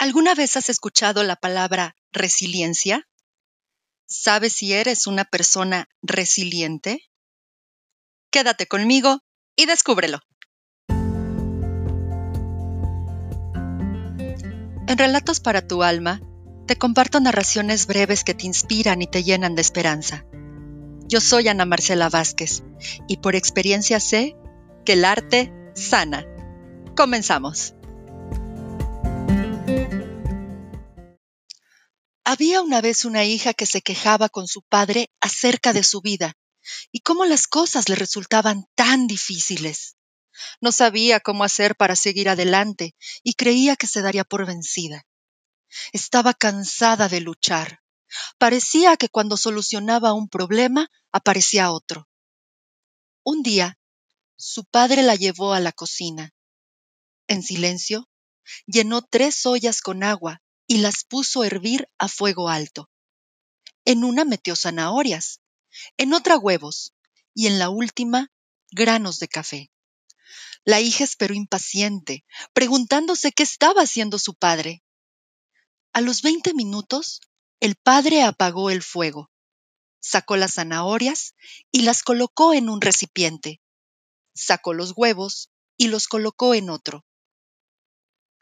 ¿Alguna vez has escuchado la palabra resiliencia? ¿Sabes si eres una persona resiliente? Quédate conmigo y descúbrelo. En Relatos para tu alma, te comparto narraciones breves que te inspiran y te llenan de esperanza. Yo soy Ana Marcela Vázquez y por experiencia sé que el arte sana. Comenzamos. Había una vez una hija que se quejaba con su padre acerca de su vida y cómo las cosas le resultaban tan difíciles. No sabía cómo hacer para seguir adelante y creía que se daría por vencida. Estaba cansada de luchar. Parecía que cuando solucionaba un problema aparecía otro. Un día, su padre la llevó a la cocina. En silencio, llenó tres ollas con agua y las puso a hervir a fuego alto. En una metió zanahorias, en otra huevos y en la última granos de café. La hija esperó impaciente, preguntándose qué estaba haciendo su padre. A los veinte minutos, el padre apagó el fuego, sacó las zanahorias y las colocó en un recipiente, sacó los huevos y los colocó en otro.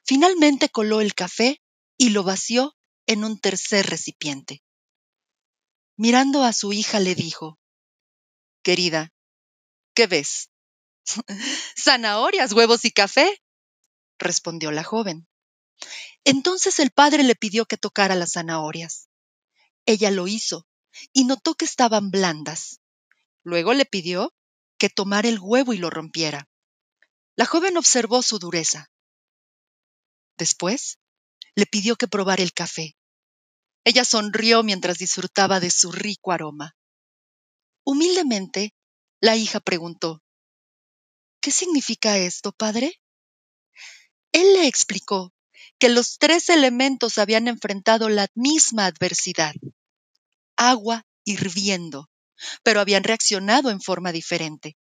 Finalmente coló el café y lo vació en un tercer recipiente. Mirando a su hija le dijo, Querida, ¿qué ves? Zanahorias, huevos y café, respondió la joven. Entonces el padre le pidió que tocara las zanahorias. Ella lo hizo y notó que estaban blandas. Luego le pidió que tomara el huevo y lo rompiera. La joven observó su dureza. Después le pidió que probara el café. Ella sonrió mientras disfrutaba de su rico aroma. Humildemente, la hija preguntó, ¿Qué significa esto, padre? Él le explicó que los tres elementos habían enfrentado la misma adversidad, agua hirviendo, pero habían reaccionado en forma diferente.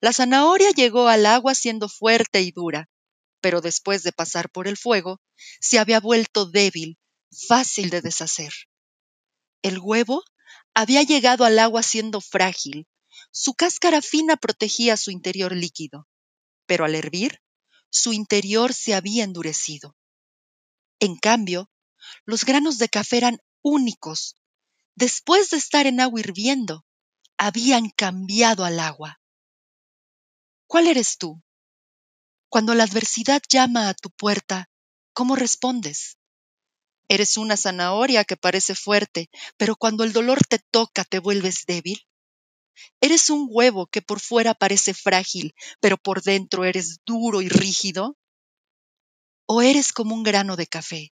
La zanahoria llegó al agua siendo fuerte y dura, pero después de pasar por el fuego, se había vuelto débil, fácil de deshacer. El huevo había llegado al agua siendo frágil, su cáscara fina protegía su interior líquido, pero al hervir, su interior se había endurecido. En cambio, los granos de café eran únicos. Después de estar en agua hirviendo, habían cambiado al agua. ¿Cuál eres tú? Cuando la adversidad llama a tu puerta, ¿cómo respondes? Eres una zanahoria que parece fuerte, pero cuando el dolor te toca te vuelves débil. Eres un huevo que por fuera parece frágil, pero por dentro eres duro y rígido. O eres como un grano de café.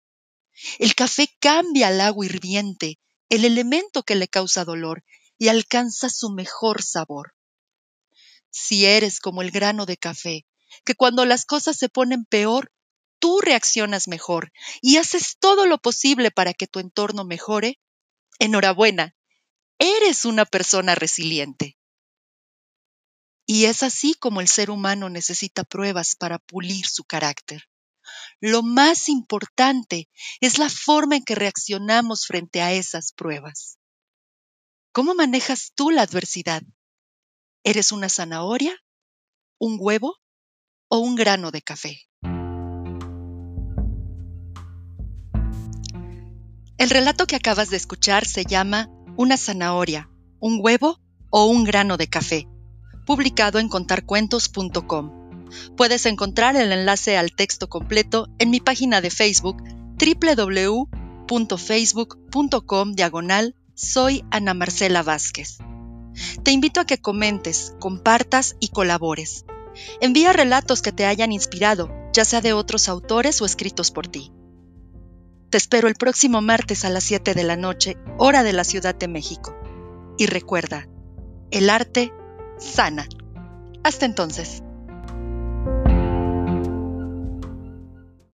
El café cambia al agua hirviente, el elemento que le causa dolor, y alcanza su mejor sabor. Si eres como el grano de café, que cuando las cosas se ponen peor, tú reaccionas mejor y haces todo lo posible para que tu entorno mejore, enhorabuena, eres una persona resiliente. Y es así como el ser humano necesita pruebas para pulir su carácter. Lo más importante es la forma en que reaccionamos frente a esas pruebas. ¿Cómo manejas tú la adversidad? ¿Eres una zanahoria? ¿Un huevo? Un grano de café. El relato que acabas de escuchar se llama Una zanahoria, un huevo o un grano de café, publicado en contarcuentos.com. Puedes encontrar el enlace al texto completo en mi página de Facebook www.facebook.com diagonal soy Ana Marcela Vázquez. Te invito a que comentes, compartas y colabores. Envía relatos que te hayan inspirado, ya sea de otros autores o escritos por ti. Te espero el próximo martes a las 7 de la noche, hora de la Ciudad de México. Y recuerda, el arte sana. Hasta entonces.